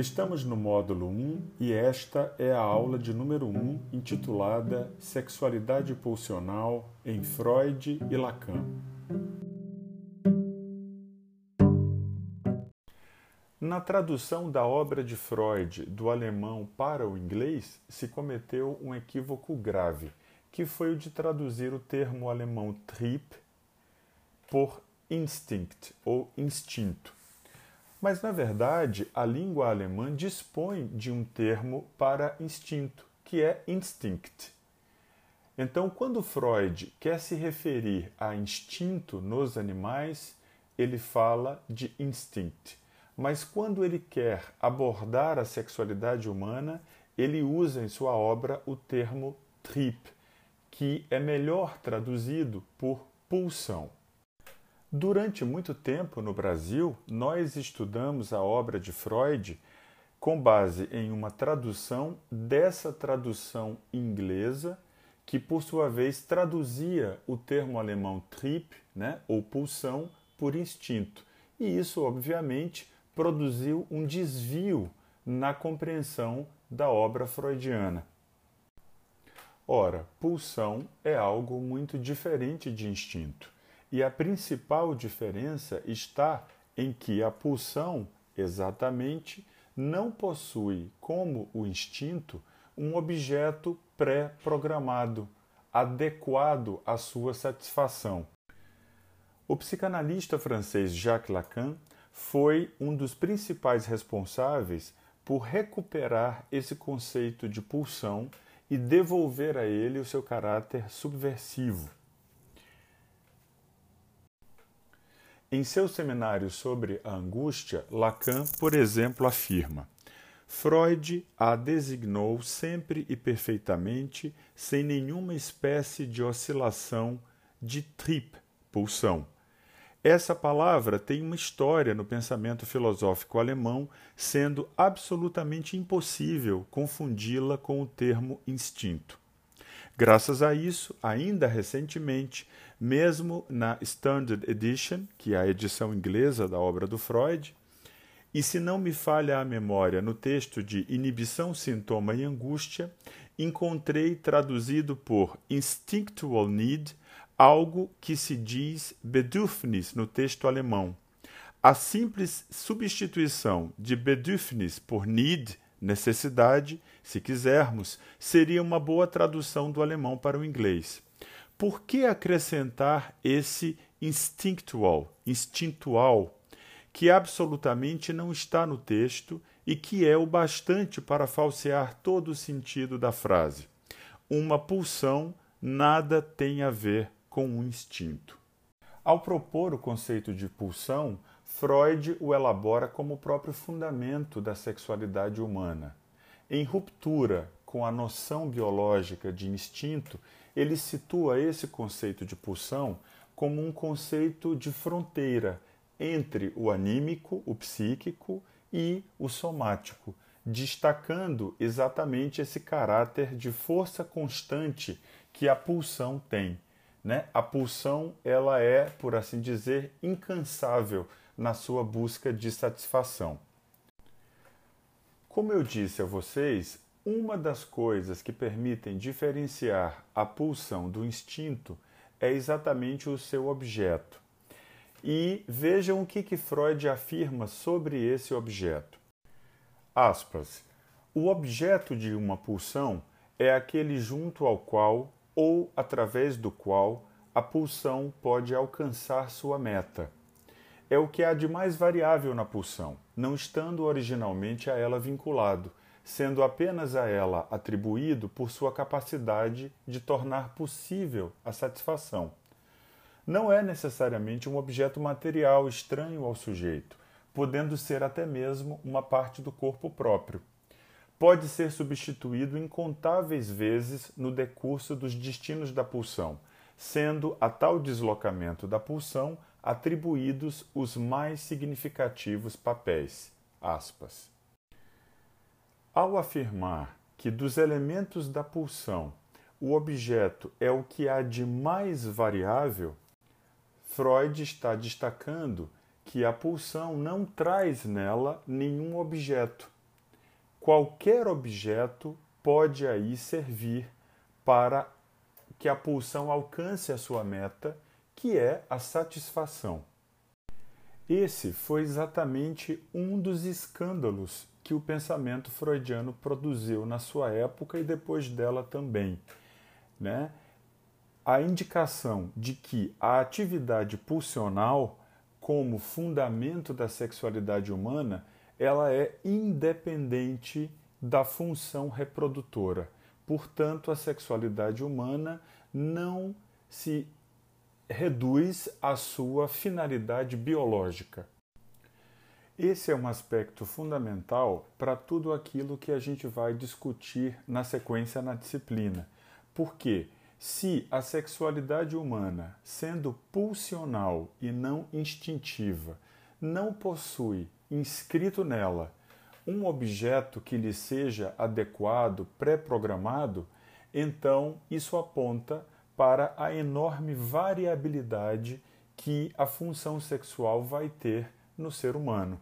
Estamos no módulo 1 e esta é a aula de número 1 intitulada Sexualidade Pulsional em Freud e Lacan. Na tradução da obra de Freud do alemão para o inglês, se cometeu um equívoco grave, que foi o de traduzir o termo alemão Trieb por instinct ou instinto mas, na verdade, a língua alemã dispõe de um termo para instinto, que é instinct. Então, quando Freud quer se referir a instinto nos animais, ele fala de instinct. Mas quando ele quer abordar a sexualidade humana, ele usa em sua obra o termo trip, que é melhor traduzido por pulsão. Durante muito tempo no Brasil, nós estudamos a obra de Freud com base em uma tradução dessa tradução inglesa, que por sua vez traduzia o termo alemão trip, né, ou pulsão, por instinto. E isso, obviamente, produziu um desvio na compreensão da obra freudiana. Ora, pulsão é algo muito diferente de instinto. E a principal diferença está em que a pulsão, exatamente, não possui, como o instinto, um objeto pré-programado, adequado à sua satisfação. O psicanalista francês Jacques Lacan foi um dos principais responsáveis por recuperar esse conceito de pulsão e devolver a ele o seu caráter subversivo. Em seu seminário sobre a angústia, Lacan, por exemplo, afirma: Freud a designou sempre e perfeitamente, sem nenhuma espécie de oscilação de trip, pulsão. Essa palavra tem uma história no pensamento filosófico alemão, sendo absolutamente impossível confundi-la com o termo instinto. Graças a isso, ainda recentemente, mesmo na Standard Edition, que é a edição inglesa da obra do Freud, e se não me falha a memória, no texto de Inibição, Sintoma e Angústia, encontrei traduzido por Instinctual Need algo que se diz Bedürfnis no texto alemão. A simples substituição de Bedürfnis por Need necessidade, se quisermos, seria uma boa tradução do alemão para o inglês. Por que acrescentar esse instinctual, instintual, que absolutamente não está no texto e que é o bastante para falsear todo o sentido da frase? Uma pulsão nada tem a ver com um instinto. Ao propor o conceito de pulsão, Freud o elabora como o próprio fundamento da sexualidade humana. Em ruptura com a noção biológica de instinto, ele situa esse conceito de pulsão como um conceito de fronteira entre o anímico, o psíquico e o somático, destacando exatamente esse caráter de força constante que a pulsão tem. Né? A pulsão ela é, por assim dizer, incansável na sua busca de satisfação. Como eu disse a vocês, uma das coisas que permitem diferenciar a pulsão do instinto é exatamente o seu objeto. E vejam o que, que Freud afirma sobre esse objeto. Aspas. O objeto de uma pulsão é aquele junto ao qual ou através do qual a pulsão pode alcançar sua meta é o que há de mais variável na pulsão, não estando originalmente a ela vinculado, sendo apenas a ela atribuído por sua capacidade de tornar possível a satisfação. Não é necessariamente um objeto material estranho ao sujeito, podendo ser até mesmo uma parte do corpo próprio. Pode ser substituído incontáveis vezes no decurso dos destinos da pulsão, sendo a tal deslocamento da pulsão atribuídos os mais significativos papéis. Aspas. Ao afirmar que dos elementos da pulsão o objeto é o que há de mais variável, Freud está destacando que a pulsão não traz nela nenhum objeto, qualquer objeto pode aí servir para que a pulsão alcance a sua meta, que é a satisfação. Esse foi exatamente um dos escândalos que o pensamento freudiano produziu na sua época e depois dela também. Né? A indicação de que a atividade pulsional, como fundamento da sexualidade humana, ela é independente da função reprodutora. Portanto, a sexualidade humana não se reduz à sua finalidade biológica. Esse é um aspecto fundamental para tudo aquilo que a gente vai discutir na sequência na disciplina. Porque se a sexualidade humana, sendo pulsional e não instintiva, não possui inscrito nela um objeto que lhe seja adequado, pré-programado, então isso aponta para a enorme variabilidade que a função sexual vai ter no ser humano.